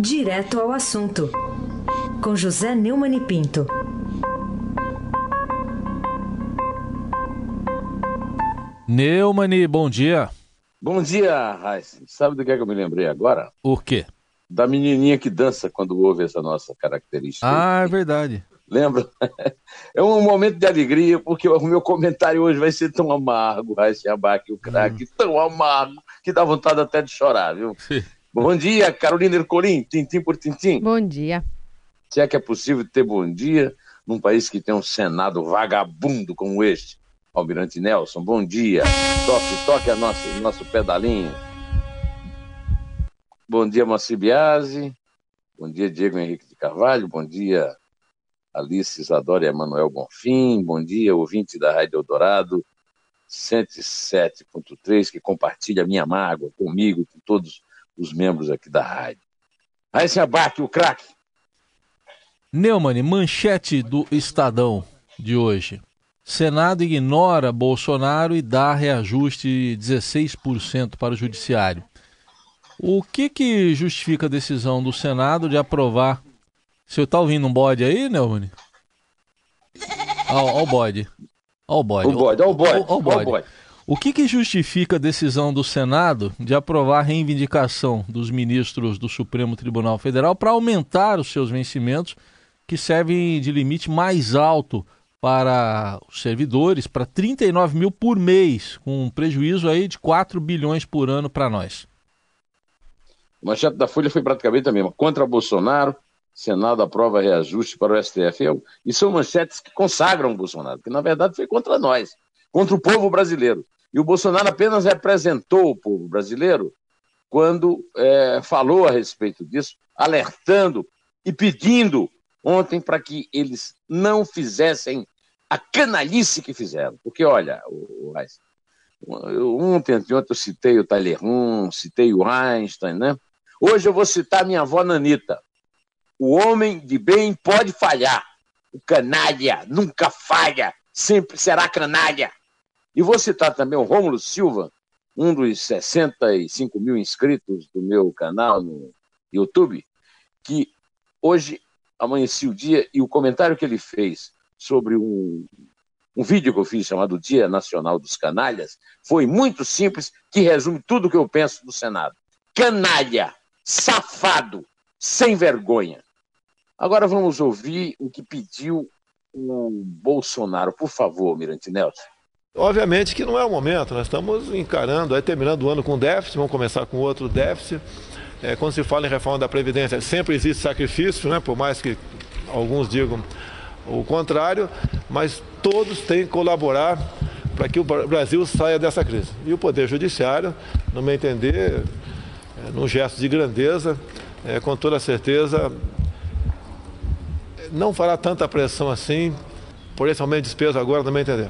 Direto ao assunto, com José Neumann e Pinto. Neumani, bom dia. Bom dia, Raíssa. Sabe do que, é que eu me lembrei agora? O quê? Da menininha que dança quando ouve essa nossa característica. Ah, é verdade. Lembra? É um momento de alegria, porque o meu comentário hoje vai ser tão amargo, Raíssa Abac, o craque, hum. tão amargo, que dá vontade até de chorar, viu? Bom dia, Carolina Ercolim, tintim por tintim. Bom dia. Se é que é possível ter bom dia num país que tem um Senado vagabundo como este. Almirante Nelson, bom dia. Toque, toque a nossa, nosso pedalinho. Bom dia, Moacir Biasi. Bom dia, Diego Henrique de Carvalho. Bom dia, Alice Isadora e Emanuel Bonfim. Bom dia, ouvinte da Rádio Eldorado 107.3, que compartilha a minha mágoa comigo, com todos os membros aqui da rádio. Aí se abate o craque. Neumann, manchete do Estadão de hoje. Senado ignora Bolsonaro e dá reajuste de 16% para o Judiciário. O que, que justifica a decisão do Senado de aprovar? Você está ouvindo um bode aí, Neumann? Olha o bode. Olha. O bode, olha o bode. Olha o bode. O que, que justifica a decisão do Senado de aprovar a reivindicação dos ministros do Supremo Tribunal Federal para aumentar os seus vencimentos, que servem de limite mais alto para os servidores, para 39 mil por mês, com um prejuízo aí de 4 bilhões por ano para nós? O manchete da Folha foi praticamente a mesma. Contra Bolsonaro, Senado aprova reajuste para o STF. E são manchetes que consagram o Bolsonaro, que na verdade foi contra nós, contra o povo brasileiro. E o Bolsonaro apenas representou o povo brasileiro quando é, falou a respeito disso, alertando e pedindo ontem para que eles não fizessem a canalice que fizeram. Porque, olha, o, o, ontem, ontem eu citei o Talleyrand, citei o Einstein, né? Hoje eu vou citar minha avó Nanita. O homem de bem pode falhar. O canalha nunca falha, sempre será canalha. E vou citar também o Rômulo Silva, um dos 65 mil inscritos do meu canal no YouTube, que hoje amanheci o dia e o comentário que ele fez sobre um, um vídeo que eu fiz chamado Dia Nacional dos Canalhas foi muito simples, que resume tudo o que eu penso do Senado. Canalha, safado, sem vergonha. Agora vamos ouvir o que pediu o Bolsonaro. Por favor, Mirante Nelson. Obviamente que não é o momento, nós estamos encarando, aí terminando o ano com déficit, vamos começar com outro déficit. É, quando se fala em reforma da Previdência, sempre existe sacrifício, né, por mais que alguns digam o contrário, mas todos têm que colaborar para que o Brasil saia dessa crise. E o Poder Judiciário, no meu entender, é, num gesto de grandeza, é, com toda certeza, não fará tanta pressão assim por esse aumento de despesa agora, no meu entender.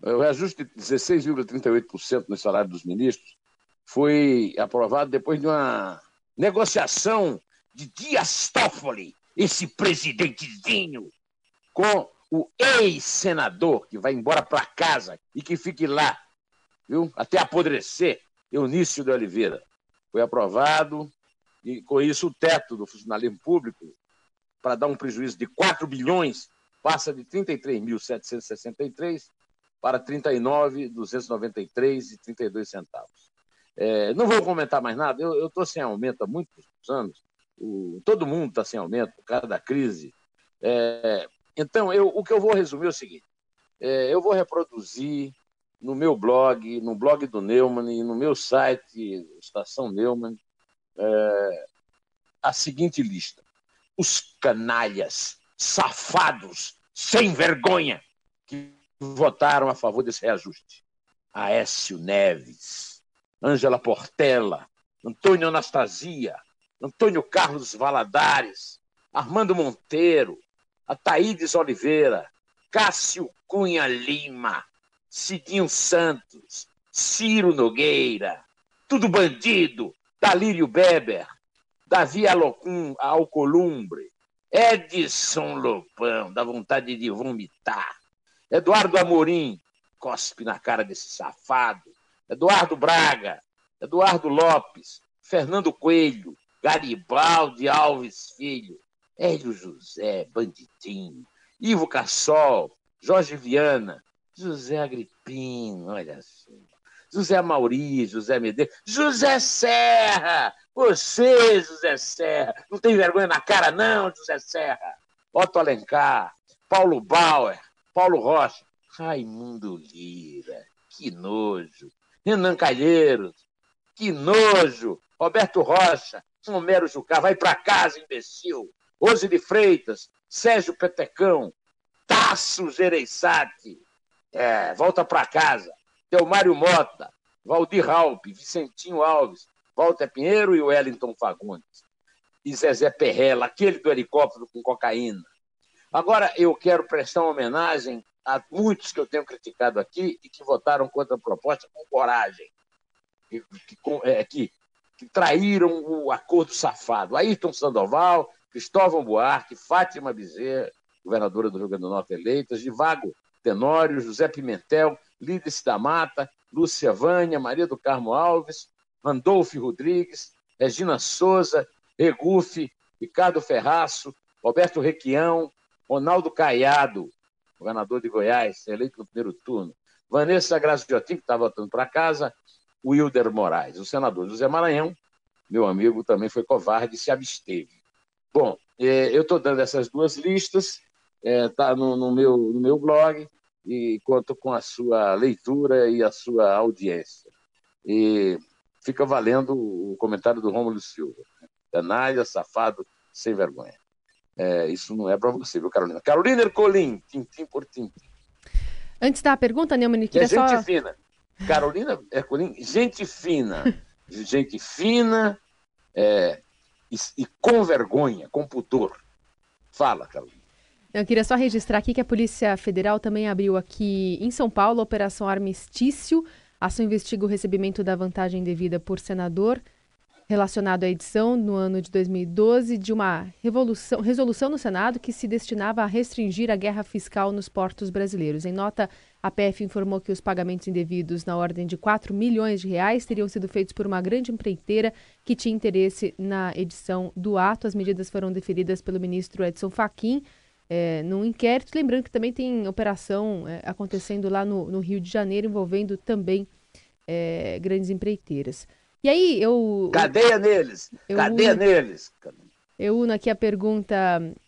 O reajuste de 16,38% no salário dos ministros foi aprovado depois de uma negociação de Dias Toffoli, esse presidentezinho, com o ex-senador que vai embora para casa e que fique lá, viu? Até apodrecer, Eunício de Oliveira. Foi aprovado e com isso o teto do funcionalismo público para dar um prejuízo de 4 bilhões passa de 33.763 para 39,293 e 32 centavos. É, não vou comentar mais nada, eu estou sem aumento há muitos anos, o, todo mundo está sem aumento por causa da crise. É, então, eu, o que eu vou resumir é o seguinte: é, eu vou reproduzir no meu blog, no blog do Neumann e no meu site, Estação Neumann, é, a seguinte lista: os canalhas, safados, sem vergonha, que votaram a favor desse reajuste. Aécio Neves, Ângela Portela, Antônio Anastasia, Antônio Carlos Valadares, Armando Monteiro, Ataídes Oliveira, Cássio Cunha Lima, Cidinho Santos, Ciro Nogueira, tudo bandido, Dalírio Beber, Davi Alocum, Alcolumbre, Edson Lopão, dá vontade de vomitar, Eduardo Amorim, cospe na cara desse safado. Eduardo Braga, Eduardo Lopes, Fernando Coelho, Garibaldi Alves Filho, Hélio José, Bandidinho, Ivo Cassol, Jorge Viana, José Agripino, olha só. José Mauri, José Medeiros, José Serra! Você, José Serra! Não tem vergonha na cara, não, José Serra! Otto Alencar, Paulo Bauer, Paulo Rocha, Raimundo Lira, que nojo! Renan Calheiros, que nojo! Roberto Rocha, Homero Jucá, vai para casa, imbecil! Ose de Freitas, Sérgio Petecão, Tasso Gereissati, é, volta para casa. Mário Mota, Valdir Raup, Vicentinho Alves, Walter Pinheiro e Wellington Fagundes. E Zezé Perrella, aquele do helicóptero com cocaína. Agora eu quero prestar uma homenagem a muitos que eu tenho criticado aqui e que votaram contra a proposta com coragem, que, que, é, que, traíram o acordo safado. Ayrton Sandoval, Cristóvão Buarque, Fátima Bezerra, governadora do Rio Grande do Norte eleitas, Divago Tenório, José Pimentel, Lídice da Mata, Lúcia Vânia, Maria do Carmo Alves, Randolfo Rodrigues, Regina Souza, Regufe, Ricardo Ferraço, Roberto Requião, Ronaldo Caiado, governador de Goiás, eleito no primeiro turno, Vanessa Graciotin, que está voltando para casa, Wilder Moraes. O senador José Maranhão, meu amigo, também foi covarde e se absteve. Bom, é, eu estou dando essas duas listas, está é, no, no, meu, no meu blog, e conto com a sua leitura e a sua audiência. E fica valendo o comentário do Rômulo Silva. Canalha, safado, sem vergonha. É, isso não é para você, viu, Carolina? Carolina Ercolim, tintim por tintim. Antes da pergunta, Neumann, queria é gente só... fina. Carolina Ercolim, gente fina. gente fina é, e, e com vergonha, com pudor. Fala, Carolina. Eu queria só registrar aqui que a Polícia Federal também abriu aqui em São Paulo a Operação Armistício. A ação investiga o recebimento da vantagem devida por senador relacionado à edição, no ano de 2012, de uma resolução no Senado que se destinava a restringir a guerra fiscal nos portos brasileiros. Em nota, a PF informou que os pagamentos indevidos na ordem de 4 milhões de reais teriam sido feitos por uma grande empreiteira que tinha interesse na edição do ato. As medidas foram deferidas pelo ministro Edson Fachin é, num inquérito. Lembrando que também tem operação é, acontecendo lá no, no, Rio de Janeiro, envolvendo também é, grandes empreiteiras. E aí eu. Cadeia neles! Eu Cadeia uno, neles! Eu uno aqui a pergunta,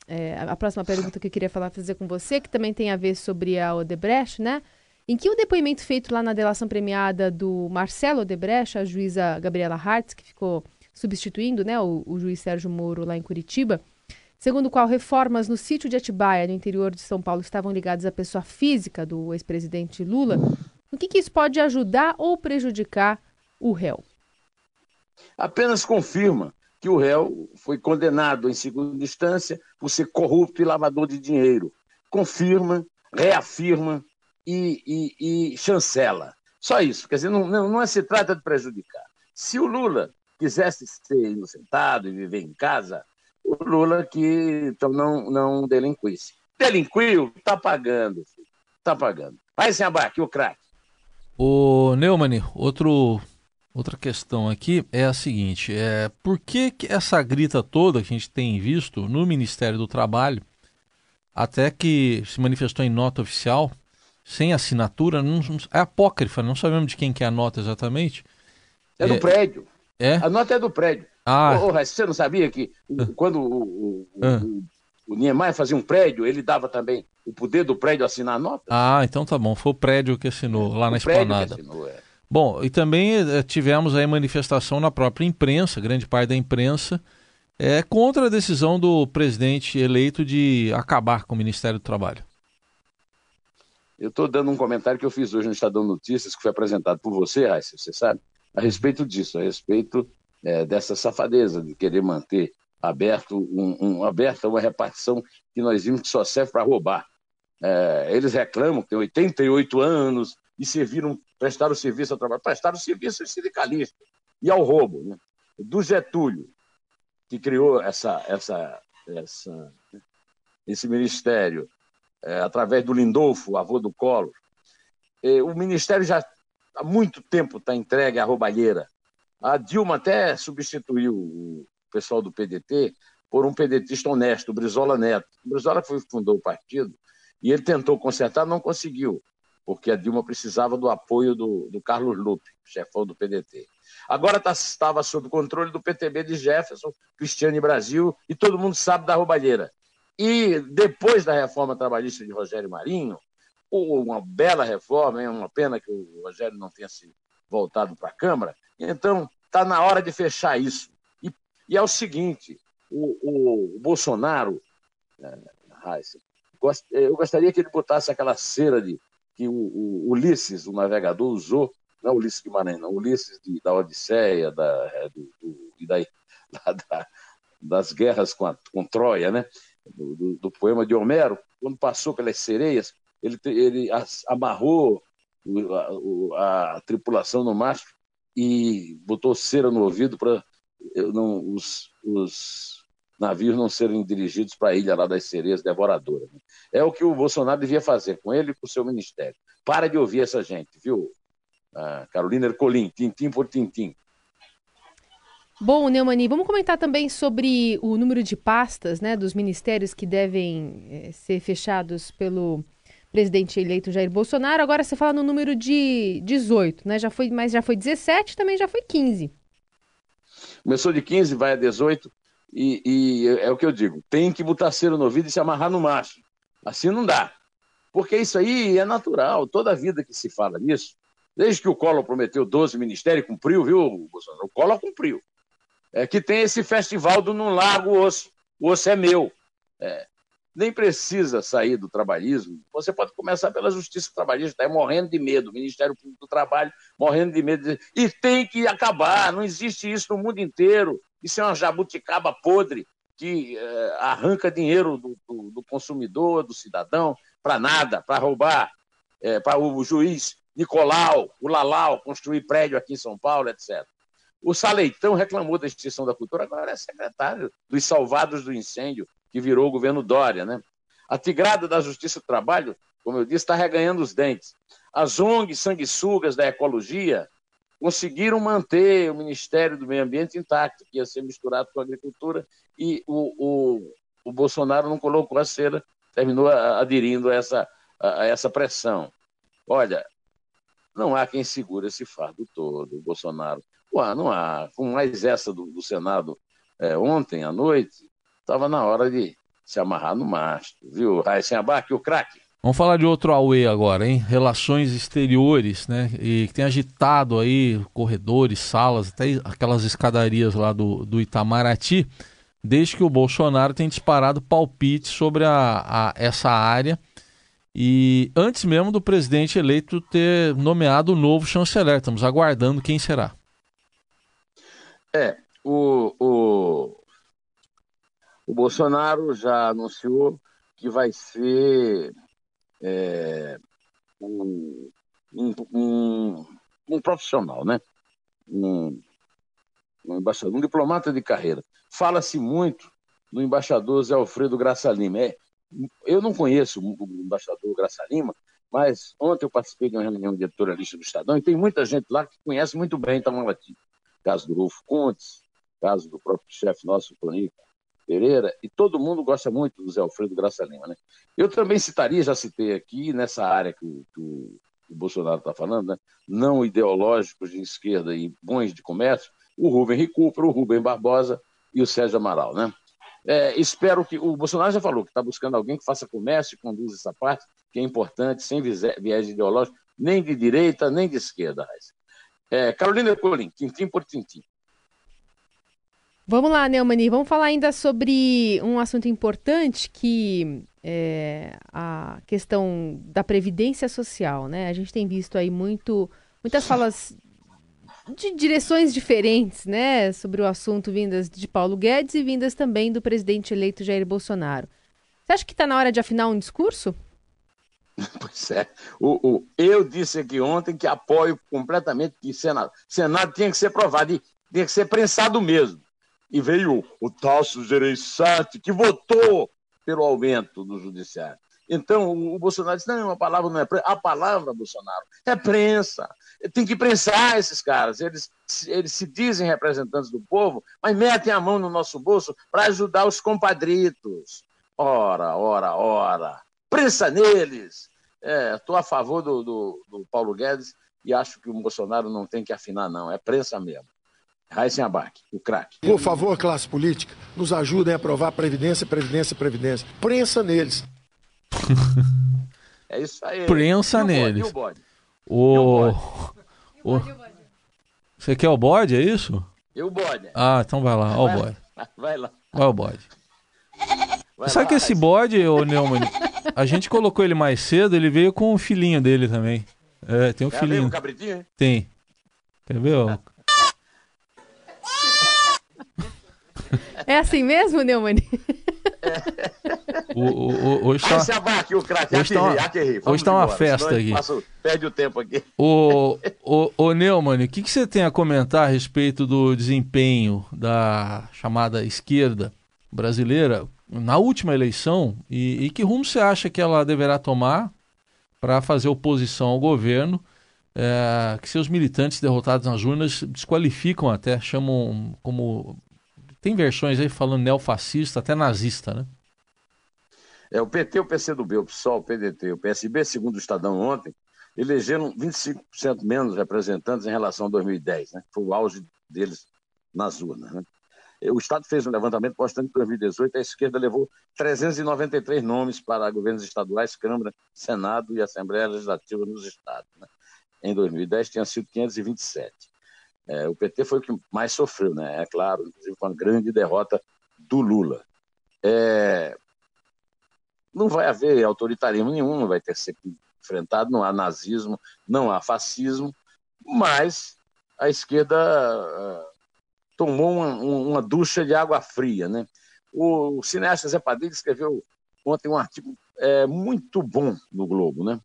é, a próxima pergunta que eu queria falar, fazer com você, que também tem a ver sobre a Odebrecht, né? Em que o depoimento feito lá na delação premiada do Marcelo Odebrecht, a juíza Gabriela Hartz, que ficou substituindo né, o, o juiz Sérgio Moro lá em Curitiba, segundo o qual reformas no sítio de Atibaia, no interior de São Paulo, estavam ligadas à pessoa física do ex-presidente Lula, no que, que isso pode ajudar ou prejudicar o réu? Apenas confirma que o réu foi condenado em segunda instância por ser corrupto e lavador de dinheiro. Confirma, reafirma e, e, e chancela. Só isso. Quer dizer, não, não, não é se trata de prejudicar. Se o Lula quisesse ser inocentado e viver em casa, o Lula que então não, não delinquisse. Delinquiu, tá pagando, filho. tá pagando. Vai sem abaque, o craque. O Neumann, outro Outra questão aqui é a seguinte: é, por que, que essa grita toda que a gente tem visto no Ministério do Trabalho, até que se manifestou em nota oficial, sem assinatura, não, é apócrifa, não sabemos de quem que é a nota exatamente. É, é do prédio. É? A nota é do prédio. Ah. Ô, ô, você não sabia que ah. quando o, o, ah. o, o Niemeyer fazia um prédio, ele dava também o poder do prédio assinar a nota? Ah, então tá bom. Foi o prédio que assinou lá na esplanada. Assinou, é. Bom, e também eh, tivemos aí manifestação na própria imprensa, grande parte da imprensa, é, contra a decisão do presidente eleito de acabar com o Ministério do Trabalho. Eu estou dando um comentário que eu fiz hoje no Estadão Notícias, que foi apresentado por você, Raíssa, você sabe, a respeito disso, a respeito é, dessa safadeza de querer manter aberto um, um, aberta uma repartição que nós vimos que só serve para roubar. É, eles reclamam que tem 88 anos, e serviram, prestaram serviço ao trabalho, prestaram serviço aos sindicalistas e ao roubo. Né? Do Getúlio, que criou essa, essa, essa, esse ministério, é, através do Lindolfo, avô do Collor, é, o ministério já há muito tempo está entregue à roubalheira. A Dilma até substituiu o, pessoal do PDT por um pedetista honesto, o Brizola Neto. O Brizola foi, fundou o partido e ele tentou consertar, não conseguiu, porque a Dilma precisava do apoio do, do Carlos Lupe, chefão do PDT. Agora tá, estava sob controle do PTB de Jefferson, Cristiane Brasil, e todo mundo sabe da roubalheira. E depois da reforma trabalhista de Rogério Marinho, uma bela reforma, é uma pena que o Rogério não tenha se voltado para a Câmara, então está na hora de fechar isso. E, e é o seguinte: o, o, o Bolsonaro, é, eu gostaria que ele botasse aquela cera de, que o, o Ulisses, o navegador, usou. Não Ulisses Guimarães, não, Ulisses de, da Odisseia da, é, do, do, e da, da, das guerras com, a, com Troia, né? Do, do, do, poema de Homero, quando passou pelas sereias, ele, ele amarrou a, a, a tripulação no mastro e botou cera no ouvido para os, os navios não serem dirigidos para a ilha lá das sereias devoradoras. Né? É o que o Bolsonaro devia fazer com ele e com o seu ministério. Para de ouvir essa gente, viu, a Carolina Ercolim, tintim por tintim. Bom, Neumani, vamos comentar também sobre o número de pastas né, dos ministérios que devem eh, ser fechados pelo presidente eleito Jair Bolsonaro. Agora você fala no número de 18, né? Já foi, mas já foi 17, também já foi 15. Começou de 15, vai a 18, e, e é o que eu digo: tem que botar cera no ouvido e se amarrar no macho. Assim não dá. Porque isso aí é natural. Toda a vida que se fala nisso, Desde que o Collor prometeu 12 ministérios, cumpriu, viu, Bolsonaro? O Collor cumpriu. É que tem esse festival do Não Largo Osso. O osso é meu. É. Nem precisa sair do trabalhismo. Você pode começar pela justiça trabalhista, está morrendo de medo, o Ministério Público do Trabalho morrendo de medo. De... E tem que acabar, não existe isso no mundo inteiro. Isso é uma jabuticaba podre que é, arranca dinheiro do, do, do, consumidor, do cidadão, para nada, para roubar, é, para o juiz Nicolau, o Lalau, construir prédio aqui em São Paulo, etc. O Saleitão reclamou da extinção da cultura, agora é secretário dos salvados do incêndio, que virou o governo Dória. Né? A Tigrada da Justiça do Trabalho, como eu disse, está reganhando os dentes. As ONGs sanguessugas da ecologia conseguiram manter o Ministério do Meio Ambiente intacto, que ia ser misturado com a agricultura, e o, o, o Bolsonaro não colocou a cera, terminou aderindo a essa, a essa pressão. Olha, não há quem segure esse fardo todo, o Bolsonaro. Ué, não há. Com mais essa do, do Senado é, ontem à noite, estava na hora de se amarrar no mastro, viu? Raíssen Abac, o craque. Vamos falar de outro Aue agora, hein? Relações exteriores, né? E que tem agitado aí corredores, salas, até aquelas escadarias lá do, do Itamaraty, desde que o Bolsonaro tem disparado palpite sobre a, a essa área e antes mesmo do presidente eleito ter nomeado o novo chanceler. Estamos aguardando quem será. É, o, o, o Bolsonaro já anunciou que vai ser é, um, um, um, profissional, né? Um, um embaixador, um diplomata de carreira. Fala-se muito do embaixador Zé Alfredo Graça Lima. É, eu não conheço o embaixador Graça Lima, mas ontem eu participei de uma reunião de editorialista do Estadão e tem muita gente lá que conhece muito bem Itamaraty. Caso do Rolfo Contes, caso do próprio chefe nosso, Tonico Pereira, e todo mundo gosta muito do Zé Alfredo Graça Lima. Né? Eu também citaria, já citei aqui, nessa área que o, que o, Bolsonaro está falando, né? não ideológicos de esquerda e bons de comércio, o Rubem Recupero, o Rubem Barbosa e o Sérgio Amaral. Né? É, espero que. O Bolsonaro já falou que está buscando alguém que faça comércio e conduza essa parte, que é importante, sem viés ideológico, nem de direita, nem de esquerda. É, Carolina Colim, tintim por tintim. Vamos lá, Neumani, vamos falar ainda sobre um assunto importante que é a questão da previdência social, né? A gente tem visto aí muito, muitas falas de direções diferentes, né, sobre o assunto vindas de Paulo Guedes e vindas também do presidente eleito Jair Bolsonaro. Você acha que está na hora de afinar um discurso? Pois é. O, o, eu disse aqui ontem que apoio completamente que Senado. Senado tinha que ser provado, tinha que ser prensado mesmo. E veio o Tasso Gereissati, que votou pelo aumento do judiciário. Então, o Bolsonaro disse: não, a palavra não é prensa. A palavra, Bolsonaro, é prensa. tem que prensar esses caras. Eles, eles se dizem representantes do povo, mas metem a mão no nosso bolso para ajudar os compadritos. Ora, ora, ora. Prensa neles. Estou é, a favor do, do, do, Paulo Guedes e acho que o Bolsonaro não tem que afinar, não. É prensa mesmo. Raíssen Abac, o craque. Por favor, classe política, nos ajudem a aprovar Previdência, Previdência, Previdência. Prensa neles. é isso aí. Prensa e neles. O bode? O... o... Você quer o bode, é isso? E o bode? Ah, então vai lá, ó o bode. Vai lá. Vai o bode. Vai Sabe lá, que esse bode, ô Neumann, a gente colocou ele mais cedo, ele veio com o filhinho dele também. É, tem um filhinho. Um cabritinho? Tem. Quer ver, ó? É assim mesmo, Neumann? O, o, o, hoje está... Esse abaque, o craque, hoje está uma, hoje tá uma festa aqui. Passo, perde o tempo aqui. O, o, o Neumann, o que, que você tem a comentar a respeito do desempenho da chamada esquerda brasileira na última eleição e, e que rumo você acha que ela deverá tomar para fazer oposição ao governo? É, que seus militantes derrotados nas urnas desqualificam até, chamam como tem versões aí falando neofascista, até nazista, né? É, o PT, o PCdoB, o PSOL, o PDT, o PSB, segundo o Estadão ontem, elegeram 25% menos representantes em relação a 2010, né? Foi o auge deles nas urnas, né? O Estado fez um levantamento mostrando que em 2018 a esquerda levou 393 nomes para governos estaduais, Câmara, Senado e Assembleia Legislativa nos estados. Né? Em 2010 tinha sido 527. É, o PT foi o que mais sofreu, né? É claro, inclusive com a grande derrota do Lula. É, não vai haver autoritarismo nenhum, não vai ter que ser enfrentado, não há nazismo, não há fascismo, mas a esquerda uh, tomou uma, uma, ducha de água fria, né? O, o cineasta Zé Padilha escreveu ontem um artigo é, muito bom no Globo, né?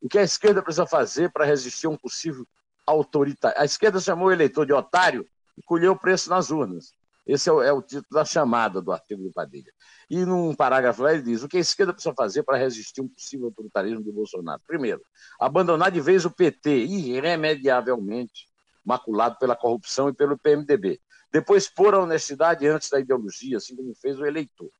O que a esquerda precisa fazer para resistir a um possível autoritário. A esquerda chamou o eleitor de otário e colheu o preço nas urnas. Esse é o, é o, título da chamada do artigo do Padilha. E num parágrafo lá ele diz: o que a esquerda precisa fazer para resistir um possível autoritarismo do Bolsonaro? Primeiro, abandonar de vez o PT, irremediavelmente maculado pela corrupção e pelo PMDB. Depois, pôr a honestidade antes da ideologia, assim como fez o eleitor.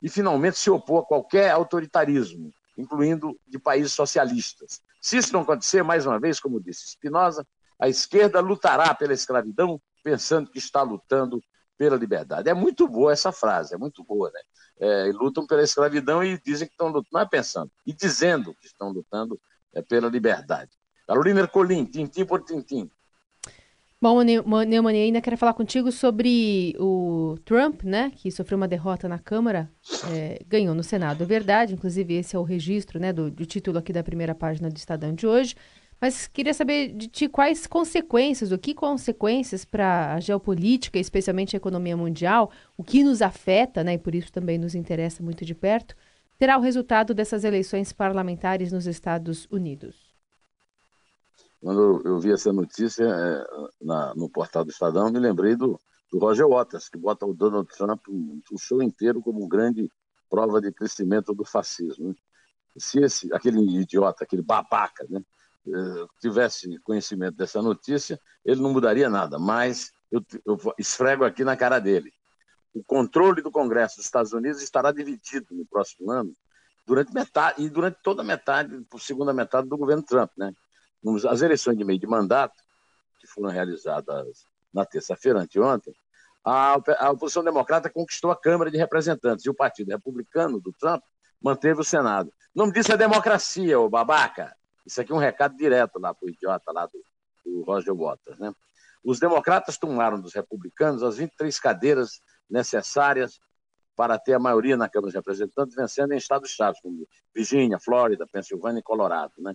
E, finalmente, se opor a qualquer autoritarismo, incluindo de países socialistas. Se isso não acontecer, mais uma vez, como disse Spinoza, a esquerda lutará pela escravidão pensando que está lutando pela liberdade. É muito boa essa frase, é muito boa, né? É, lutam pela escravidão e dizem que estão lutando, não é pensando, e dizendo que estão lutando é, pela liberdade. Carolina Ercolim, tintim por tintim. Bom, Neumann, ainda quero falar contigo sobre o Trump, né, que sofreu uma derrota na Câmara, é, ganhou no Senado, é verdade, inclusive esse é o registro, né, do, do, título aqui da primeira página do Estadão de hoje, mas queria saber de ti quais consequências, o que consequências para a geopolítica, especialmente a economia mundial, o que nos afeta, né, e por isso também nos interessa muito de perto, terá o resultado dessas eleições parlamentares nos Estados Unidos. Quando eu vi essa notícia é, na, no portal do Estadão, me lembrei do, do Roger Waters, que bota o Donald Trump o show inteiro como grande prova de crescimento do fascismo. Né? Se esse, aquele idiota, aquele babaca, né, eh, tivesse conhecimento dessa notícia, ele não mudaria nada, mas eu, eu esfrego aqui na cara dele. O controle do Congresso dos Estados Unidos estará dividido no próximo ano durante metade e durante toda a metade, segunda metade do governo Trump, né? As eleições de meio de mandato, que foram realizadas na terça-feira, anteontem, a, a oposição democrata conquistou a Câmara de Representantes e o Partido Republicano do Trump manteve o Senado. O nome disso é democracia, ô babaca. Isso aqui é um recado direto lá para o idiota lá do, do Roger Waters. Né? Os democratas tomaram dos republicanos as 23 cadeiras necessárias para ter a maioria na Câmara de Representantes, vencendo em estados-chaves, como Virgínia, Flórida, Pensilvânia e Colorado. Né?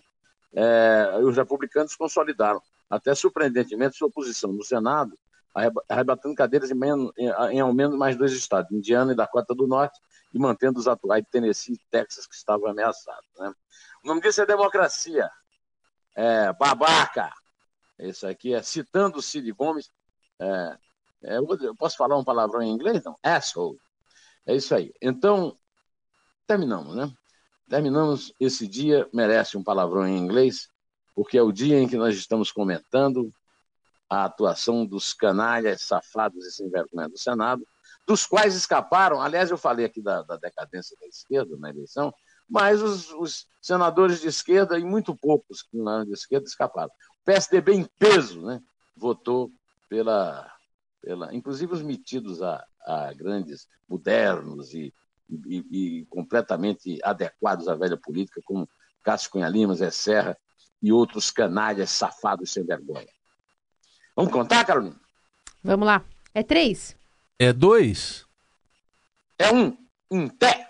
É, os republicanos consolidaram, até surpreendentemente, sua posição no Senado, arrebatando cadeiras em, menos, em, em ao menos mais dois estados, Indiana e Dakota do Norte, e mantendo os atuais de Tennessee e Texas, que estavam ameaçados. Né? O nome disso é democracia. É, babaca. Isso aqui é citando o Cid Gomes. É, é, eu posso falar um palavrão em inglês? Não. Asshole. É isso aí. Então, terminamos, né? Terminamos esse dia, merece um palavrão em inglês, porque é o dia em que nós estamos comentando a atuação dos canalhas safados e sem vergonha do Senado, dos quais escaparam, aliás, eu falei aqui da, da decadência da esquerda na eleição, mas os, os, senadores de esquerda, e muito poucos que não eram de esquerda, escaparam. O PSDB em peso né, votou pela, pela. Inclusive os metidos a, a grandes, modernos e, e, e, completamente adequados à velha política, como Cássio Cunha Lima, Zé Serra e outros canalhas safados sem vergonha. Vamos contar, Carolina? Vamos lá. É três. É dois. É um. Em pé.